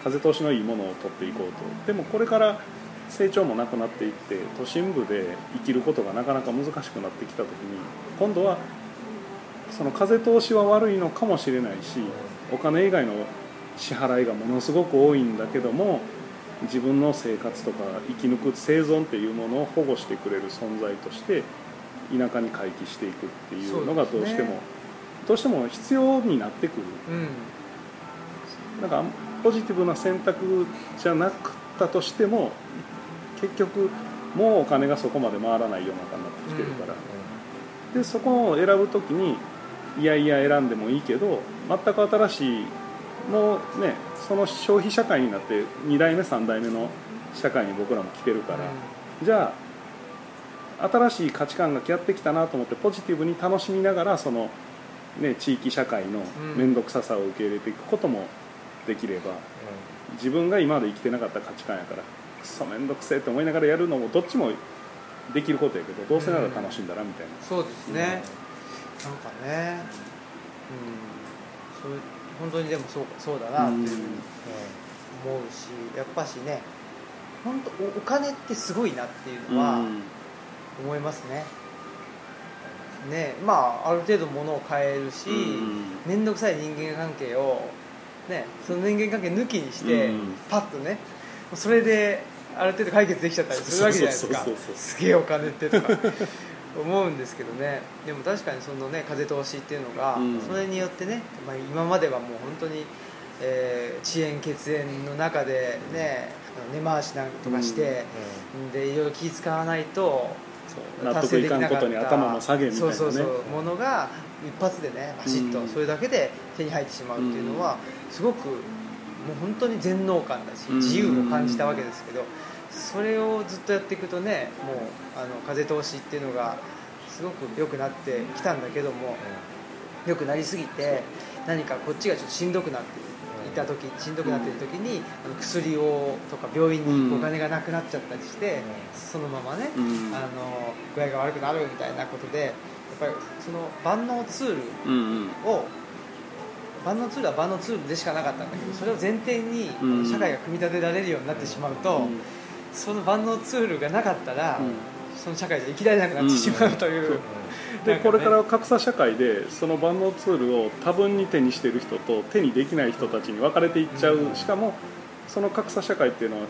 風通しのいいものを取っていこうと。でもこれから成長もなくなっていって都心部で生きることがなかなか難しくなってきた時に今度はその風通しは悪いのかもしれないしお金以外の支払いがものすごく多いんだけども自分の生活とか生き抜く生存っていうものを保護してくれる存在として田舎に回帰していくっていうのがどうしてもね。どうしても必要になってくる。うん。なんかポジティブな選択じゃなかったとしても結局もうお金がそこまで回らない世の中になってきてるから、でそこを選ぶ時にいやいや選んでもいいけど全く新しいもうねその消費社会になって2代目3代目の社会に僕らも来てるから、じゃあ新しい価値観がやってきたなと思ってポジティブに楽しみながらその、ね、地域社会のうん。面倒くささを受け入れていくこともできれば、自分が今まで生きてなかった価値観やからくそ面倒くせえって思いながらやるのもどっちもできることやけどどうせなら楽しんだらみたいな、そうですね、なんかね。うん。そう本当にでもそうそうだなっていうふうに思うしやっぱしね本当おお金ってすごいなっていうのは思いますね、ねまあある程度物を買えるしうん。面倒くさい人間関係をねその人間関係抜きにしてうん。パッとねそれである程度解決できちゃったりするわけじゃないですか。すげえお金ってとか。思うんですけどね。でも確かにそのね風通しっていうのが、うん。それによってね、まあ、今まではもう本当に、えー遅延血縁の中でね根回しなんとかして、でいろいろ気使わないと納得いかんことに頭も下げみたいなね。そうそうそう。ものが一発でねバシッとうんそれだけで手に入ってしまうっていうのはすごくもう本当に全能感だしうん。自由を感じたわけですけどそれをずっとやっていくとねもうあの風通しっていうのがすごく良くなってきたんだけども良くなりすぎて何かこっちがちょっとしんどくなっていた時しんどくなっている時にあの薬をとか病院に行くお金がなくなっちゃったりしてそのままねうん。あの具合が悪くなるみたいなことでぱりその万能ツールうんうん。を万能ツールは万能ツールでしかなかったんだけどそれを前提にうん。社会が組み立てられるようになってしまうと、うん。その万能ツールがなかったら、うん。その社会で生きられなくなってしまうという、でなんかね。これから格差社会でその万能ツールを多分に手にしている人と手にできない人たちに分かれていっちゃう、うん。しかもその格差社会っていうのは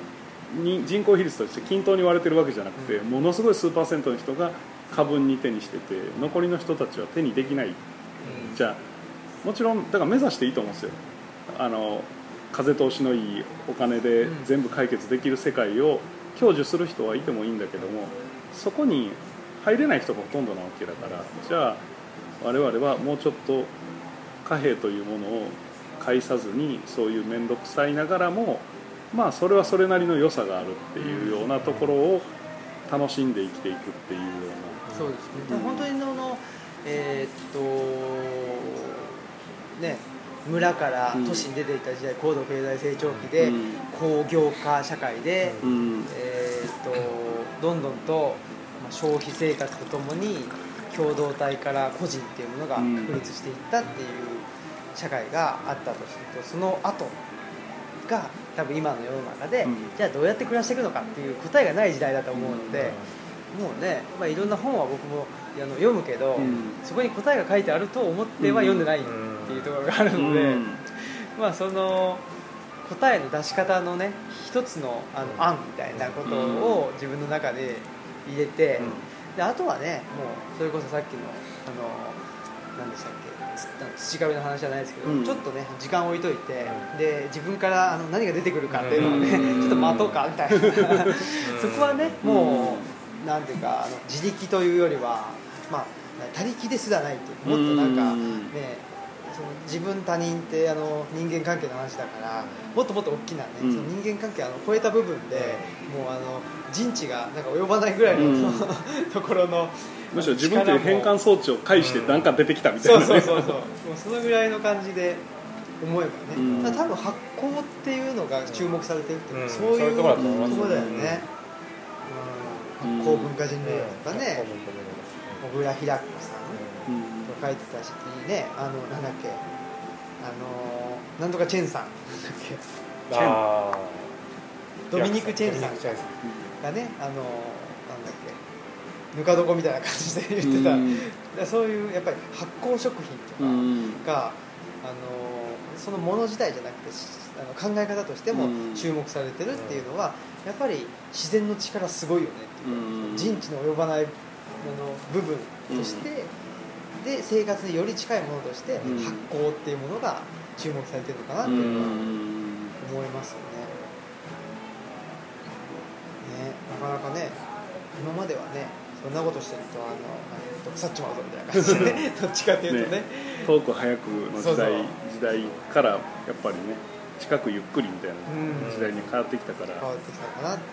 に人口比率として均等に割れてるわけじゃなくて、ものすごい数パーセントの人が過分に手にしてて残りの人たちは手にできない。じゃあもちろんだから目指していいと思うんですよ。あの風通しのいいお金でうん。全部解決できる世界を享受する人はいてもいいんだけどもそこに入れない人がほとんどなわけだからじゃあ我々はもうちょっと貨幣というものを介さずにそういう面倒くさいながらもまあそれはそれなりの良さがあるっていうようなところを楽しんで生きていくっていうようなそうですね、うん本当にそのえーっとね村から都市に出ていた時代、高度経済成長期で、うん。工業化社会で、うん。えー、とどんどんとまあ消費生活とともに共同体から個人っていうものがうん。確立していったっていう社会があったとするとその後が多分今の世の中で、うん。じゃあどうやって暮らしていくのかっていう答えがない時代だと思うので、もうね、まあ、いろんな本は僕もあの読むけど、うん。そこに答えが書いてあると思っては読んでないっていうところがあるので。うん。まあその答えの出し方のね一つのあの案みたいなことを自分の中で入れて、であとはねもうそれこそさっきのあの何でしたっけ土壁の話じゃないですけど、うん。ちょっとね時間を置いといて、で自分からあの何が出てくるかっていうのをね、うん。ちょっと待とうかみたいな。<laughs> <laughs> そこはねもうなんていうかあの自力というよりはまあ他力ですらないと。もっとなんかうん。ねその自分他人ってあの人間関係の話だからもっともっと大きなね、うん。その人間関係あの超えた部分でもうあの人知がなんか及ばないぐらいの、うん。<laughs> ところのむしろ自分という変換装置を介して何か出てきたみたいそうなね。そうそうそうもうそのぐらいの感じで思えばね、うん。多分発酵っていうのが注目されてるっていうそういうところだよね、うん発酵文化人類学とかね。小倉平子さん。うん。と書いてたしねあのなんだっけ。あのなんとかチェンさん。なんだっけあドミニク・チェンさんドミニクチェンさん。がねあのなんだっけ。ぬか床みたいな感じで言ってた、そういうやっぱり発酵食品とうん。かが、あのそのもの自体じゃなくてしあの考え方としてもうん。注目されてるっていうのは、やっぱり自然の力すごいよねっていううん。人知の及ばないあの部分として、で生活により近いものとしてうん。発酵っていうものが注目されてるのかなってういうのはん思いますよね。ねなかなかね今まではねそんなことしてるとあの腐っちまうぞみたいな感じでねどっちかっていうとね。ね。遠く早くの時代時代からやっぱりね近くゆっくりみたいなうん時代に変わってきたから、変わってきたかなって。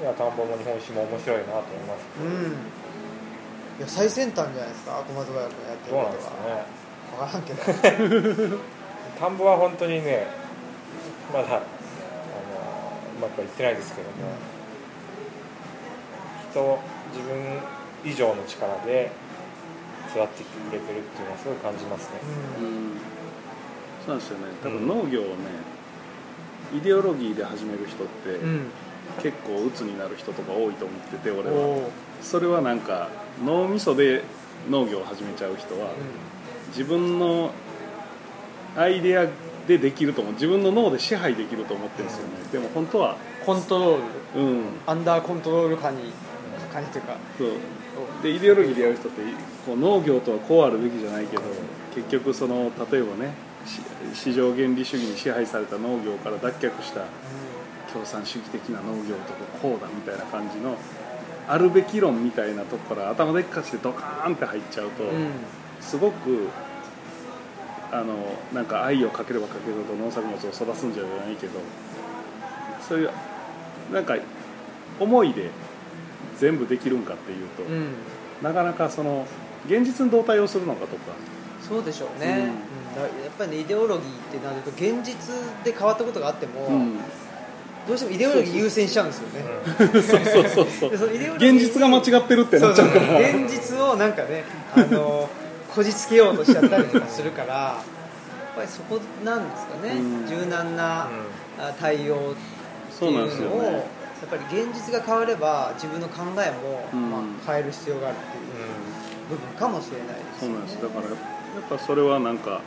いや田んぼも日本酒も面白いなと思います。うん。いや最先端じゃないですか小松原君やってるどうことなんですかね。は分からんけど。田んぼは本当にねまだあのうまくはいってないですけども、人自分以上の力で育ってきてくれてるっていうのはすごい感じますね、うんうんそうなんですよね。多うん。分農業をねイデオロギーで始める人って、うん。結構鬱になる人とか多いと思っててお俺は。それはなんか脳みそで農業を始めちゃう人は、自分のアイデアでできると思う。自分の脳で支配できると思ってるんですよね、でも本当はコントロール。うん。アンダーコントロール下に下にというか。そう。でイデオロギーでやる人ってこう農業とはこうあるべきじゃないけど結局その例えばねし市場原理主義に支配された農業から脱却した共産主義的な農業とかこうだみたいな感じのあるべき論みたいなとこから頭でっかちでドカーンって入っちゃうと、うん。すごくあのなんか愛をかければかけるほど農作物を育つんじゃないけどそういうなんか思いで全部できるんかっていうと、なかなかその現実にどう対応するのかとか。そうでしょうね、うんやっぱりねイデオロギーってなると現実で変わったことがあっても、うん。どうしてもイデオロギー優先しちゃうんですよね。そうそうそうそう。<laughs> 現実が間違ってるってなっちゃうから。そうそう現実をなんかねあのこじつけようとしちゃったりとかするからやっぱりそこなんですかね、うん。柔軟なあ対応ってそうなんですよいうのを、やねっぱり現実が変われば自分の考えも、うん。まあ、変える必要があるっていう部分かもしれないですよね。そうなんです。だからやっぱそれはなんか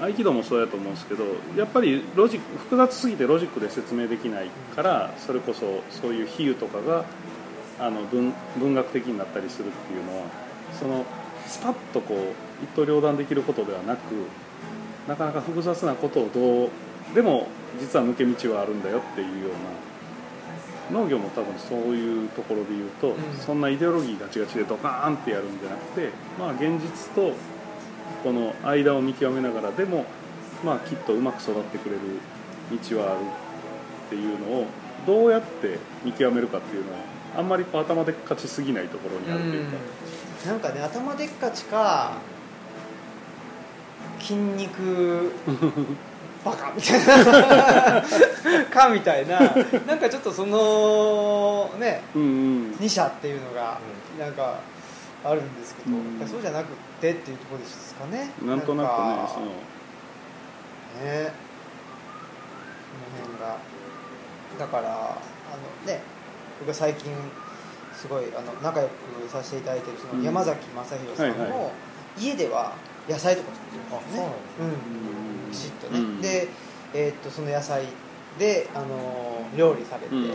合気道もそうやと思うんですけどやっぱりロジック複雑すぎてロジックで説明できないからそれこそそういう比喩とかがあの文文学的になったりするっていうのはそのスパッとこう一刀両断できることではなくなかなか複雑なことをどうでも実は抜け道はあるんだよっていうような農業も多分そういうところで言うと、うん。そんなイデオロギーガチガチでドカーンってやるんじゃなくてまあ現実とこの間を見極めながらでもまあきっとうまく育ってくれる道はあるっていうのをどうやって見極めるかっていうのはあんまり頭でっかちすぎないところにあるというか、うん。なんかね頭でっかちか筋肉バカみたいな <laughs> かみたいななんかちょっとそのねうんうん。二者っていうのがなんかあるんですけど、うん。そうじゃなくてっていうところですかね。なんとなくねかその。ねこの辺が。だからあのね僕が最近すごいあの仲良くさせていただいてるそのうん。山崎正弘さんも家では野菜とか作ってるんですよね。うん。きちっとね、うん。で、えーっとその野菜で、あのー料理されて、うん。っ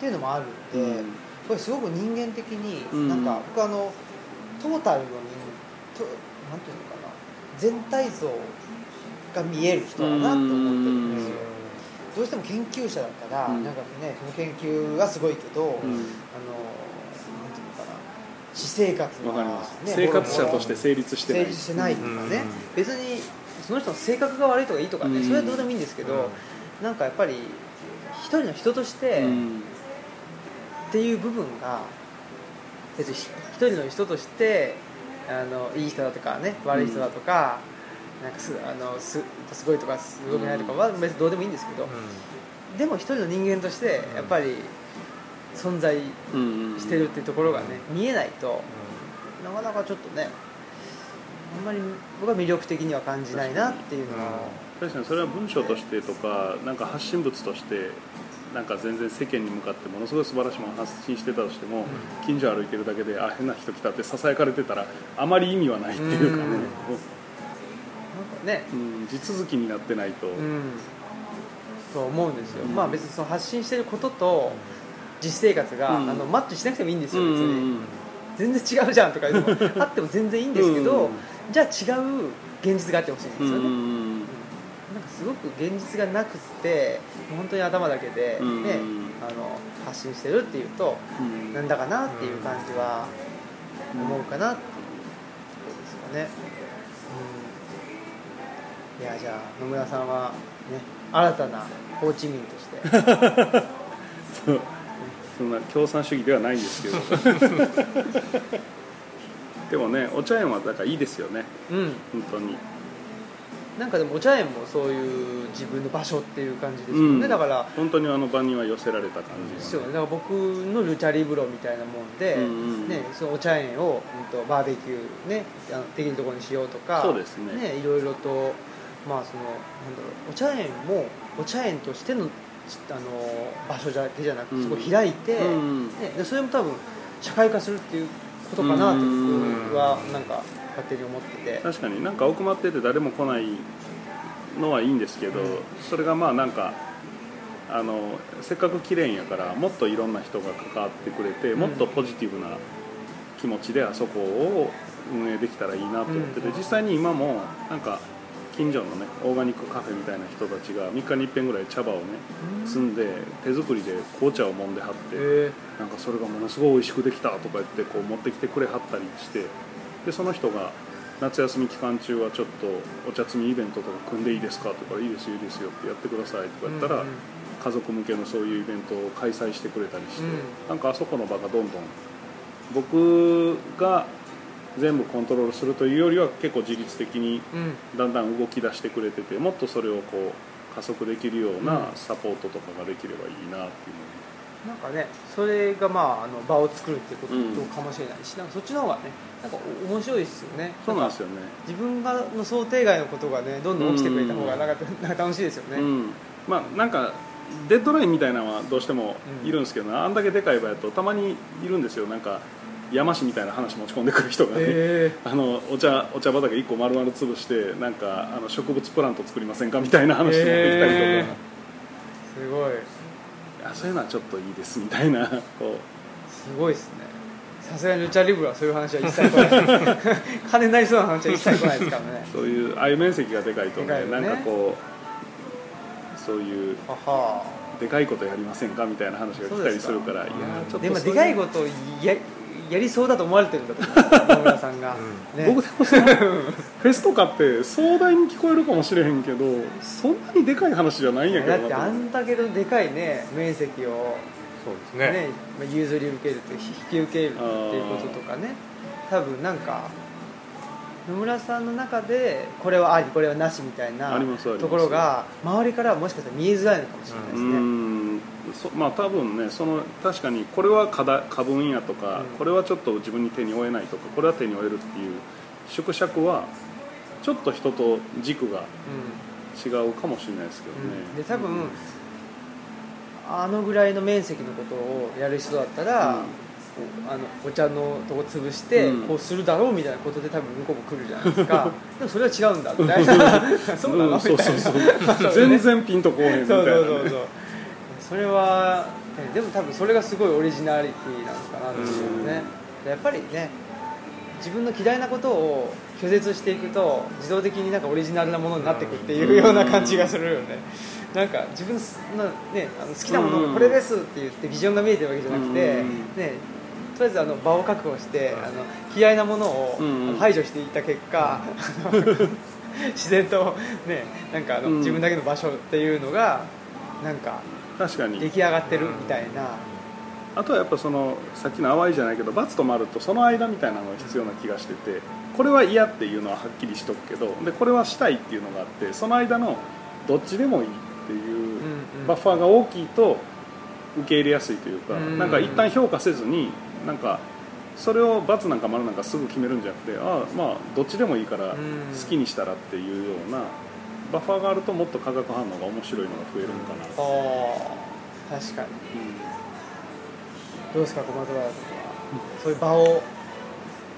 ていうのもあるんで、うんこれすごく人間的に、うん。なんか僕あのトータルの人となんていうのかな。全体像が見える人だなと思ってるんですよ、どうしても研究者だったら、うん。なんかねその研究がすごいけど、うん。あのなんていうのかな。私生活わかります、ね生活者として成立してない。成立してないとかね、うん。別にその人の性格が悪いとかいいとかね、うん。それはどうでもいいんですけど、なんかやっぱり一人の人としてうんっていう部分が別に一人の人としてあのいい人だとかね悪い人だとか、なんかすあのすすごいとかすごくないとかは別にどうでもいいんですけど、でも一人の人間としてやっぱり存在うんしてるっていうところがね見えないとなかなかちょっとねあんまり僕は魅力的には感じないなっていうのは、確かにそれは文章としてとかなんか発信物としてなんか全然世間に向かってものすごい素晴らしいものを発信してたとしても、近所歩いてるだけであ変な人来たってささやかれてたらあまり意味はないっていうかね、うん。なんかね。うん。地続きになってないと、うん。と思うんですよ、うんまあ別にその発信してることと実生活が、うん。あのマッチしなくてもいいんですよ別うんうん。に、全然違うじゃんとかあっても全然いいんですけど、うんじゃあ違う現実があってほしいんですうんよね、うんなんかすごく現実がなくって本当に頭だけで、ねうん。あの発信してるっていうとうん。なんだかなっていう感じは思うかなっていうところですかね、うん、いやじゃあ野村さんはね新たなホーチミンとして。そ <laughs> うそんな共産主義ではないんですけど。<laughs> でもねお茶園はだからいいですよね。うん。本当になんかでもお茶園もそういう自分の場所っていう感じですよね、うん。だから本当にあの場には寄せられた感じが、ですよねだから僕のルチャリブロみたいなもんで、うんうん。ね、そのお茶園を、うん、とバーベキュー、ね、あのできるところにしようとかそうですね。ねいろいろと、まあ、そのなんだろうお茶園もお茶園としてのあの場所だけじゃなくうん。てそこを開いて、うん。ね、でそれも多分社会化するっていうことかなと僕はなんか勝手に思ってて。確かになんか奥まってて誰も来ないのはいいんですけど、うん。それがまあなんかあのせっかく綺麗やからもっといろんな人が関わってくれて、うん。もっとポジティブな気持ちであそこを運営できたらいいなと思ってて、うん。実際に今もなんか近所のねオーガニックカフェみたいな人たちが3日に一遍ぐらい茶葉をね摘んで手作りで紅茶を揉んではって、え。なんかそれがものすごい美味しくできたとか言ってこう持ってきてくれはったりしてでその人が夏休み期間中はちょっとお茶摘みイベントとか組んでいいですか？とかいいですよいいですよってやってくださいとか言ったら、家族向けのそういうイベントを開催してくれたりして、うん。なんかあそこの場がどんどん僕が全部コントロールするというよりは結構自律的にうん。だんだん動き出してくれててもっとそれをこう加速できるようなサポートとかができればいいなっていうのをなんかねそれがまああの場を作るってことうんかもしれないし、なんかそっちの方がねなんかお面白いですよね。そうなんですよね。自分がの想定外のことがねどんどん起きてくれた方がなんか <laughs> なんか楽しいですよね、うん、まあなんかデッドラインみたいなのはどうしてもいるんですけど、あんだけでかい場合だとたまにいるんですよ。なんか山師みたいな話持ち込んでくる人がね、へあのお茶お茶畑1個丸々潰してなんかあの植物プラント作りませんか？みたいな話持ってきたりとか、へすごいあそういうのはちょっといいですみたいなこすごいですね。さすがにルチャリブラはそういう話は一切来ない。<laughs> 金になりそうな話は一切来ないですからね。うそういうああいう面積がでかいとねでかいよね。なんかこうそういうはは。でかいことやりませんかみたいな話が来たりするからいやーちょっとでもでかいことをややりそうだと思われてるんだと思野村さんが、ね。僕でもそのフェスとかって壮大に聞こえるかもしれへんけどそんなにでかい話じゃないんやけどなだってあんだけのでかいね面積を。そうですね。ねまあ譲り受けるって引き受けるっていうこととかね。多分なんか野村さんの中でこれはありこれはなしみたいなところが周りからはもしかしたら見えづらいのかもしれないですうね、んそまあ多分ねその確かにこれは過分やとか、うん。これはちょっと自分に手に負えないとかこれは手に負えるっていう縮尺はちょっと人と軸が違うかもしれないですけどね、うん。で多分あのぐらいの面積のことをやる人だったら、おあのお茶のとこ潰してうん。こうするだろうみたいなことで多分向こうも来るじゃないですか。<laughs> でもそれは違うんだみたいな。<laughs> そうなのみたい。な全然ピンとこうへんみたいな、ね、そうそうそうそれはえでも多分それがすごいオリジナリティなのかなっていうね。でやっぱりね自分の嫌いなことを拒絶していくと自動的になんかオリジナルなものになっていくっていうような感じがするよね。なんか自分の、ね、あの好きなものがこれですって言ってビジョンが見えてるわけじゃなくて、うん。ね、とりあえずあの場を確保してあの嫌いなものを排除していった結果、あの <laughs> 自然と、ね、なんかあのうん。自分だけの場所っていうのがなんか確かに。出来上がってるみたいな、あとはやっぱそのさっきの淡いじゃないけど×と丸とその間みたいなのが必要な気がしててこれは嫌っていうのははっきりしとくけどでこれはしたいっていうのがあってその間のどっちでもいいっていううんバッファーが大きいと受け入れやすいというかうん。なんか一旦評価せずになんかそれを×なんか丸なんかすぐ決めるんじゃなくてああまあどっちでもいいから好きにしたらっていうようなバッファーがあるともっと化学反応が面白いのが増えるのかな、あー確かに。うんどうですか小松原君は。そういう場を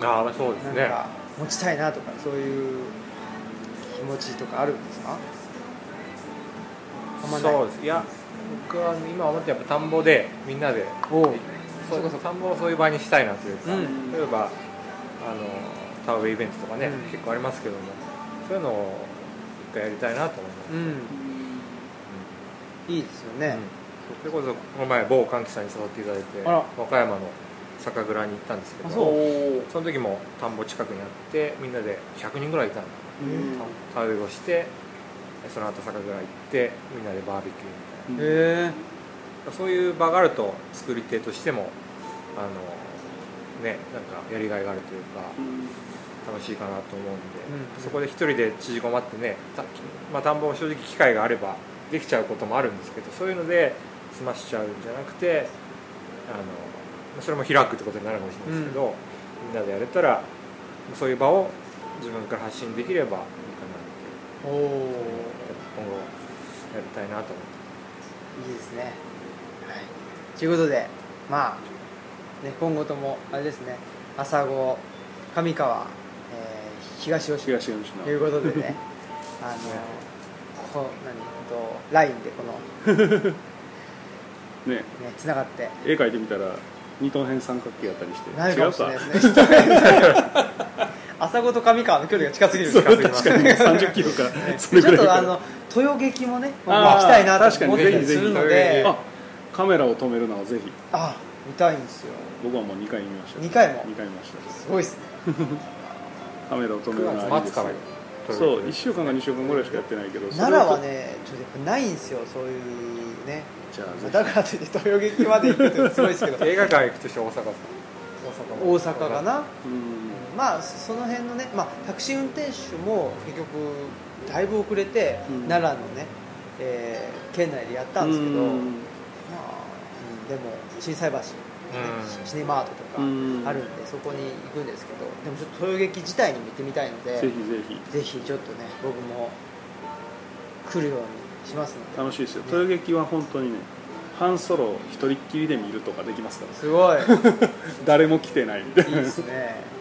ああそうですね。持ちたいなとかそういう気持ちとかあるんですか？あんまない。そうです。いや僕は今思ってやっぱ田んぼでみんなでそうそう田んぼをそういう場にしたいなというか、うん。例えばあの田植えイベントとかね、うん。結構ありますけどもそういうのを一回やりたいなと思います、うん。いいですよね、それこそこの前某歓喜さんに誘っていただいて和歌山の酒蔵に行ったんですけどあその時も田んぼ近くにあってみんなで100人ぐらいいたん。田植えをしてその後酒蔵行ってみんなでバーベキューみたいな。そういう場があると作り手としてもあのねなんかやりがいがあるというか楽しいかなと思うんで、うんそこで一人で縮こまってねた,、まあ、田んぼ正直機会があればできちゃうこともあるんですけどそういうので済ましちゃうんじゃなくてあのまあそれも開くってことになるかもしれないですけど、みんなでやれたらそういう場を自分から発信できればいいかなって。おお今後やりたいなと思って。いいですね。はい。ということでまあね今後ともあれですね朝子上川、えー東吉野東吉野ということでね。<laughs> あのこ何と LINE でこの <laughs> ね。ねつながって。絵描いてみたら二等辺三角形やったりしてなるかもしれない違うですね。<laughs> 朝子と上川の距離が近すぎる近すぎます確かに。30キロか。それちょぐらいか。っとあの豊劇もね僕行きたいなと思ってたりするので。あカメラを止めるのはぜひ。あ見たいんですよ。僕はもう2回見ました。2回も。2回見ました。すごいですねカメラを止めるの9はそう1週間か2週間ぐらいしかやってないけど奈良はねちょっとやっぱないんですよそういうね。じゃあだからといって豊劇まで行くってすごいですけど。<laughs> 映画館行くとして大阪ですか？大阪。も大阪かな？うん。まあその辺のね、まあ、タクシー運転手も結局だいぶ遅れて、うん。奈良のね、えー県内でやったんですけど、まあうんうんでも心斎橋、ねうん。シネマートとかうん。あるんでそこに行くんですけどでもちょっと豊劇自体にも行ってみたいのでぜひぜひ。ぜひちょっとね僕も来るようにしますので。楽しいですよ。豊劇は本当にね半ソロ一人っきりで見るとかできますから。すごい。<laughs> 誰も来てないみたいないいですね。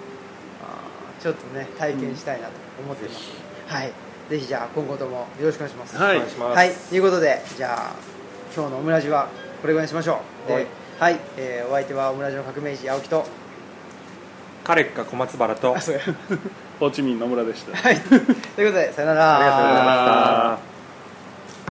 ちょっとね体験したいなと思ってます、はい。ぜひじゃあ今後ともよろしくお願いします。はい。はい。ということでじゃあ今日のオムラジはこれぐらいにしましょう。ではいはい、えーお相手はオムラジの革命児青木と。カレッカ小松原とホーチミン野村でした。はい。ということでさよなら。ありがとうございました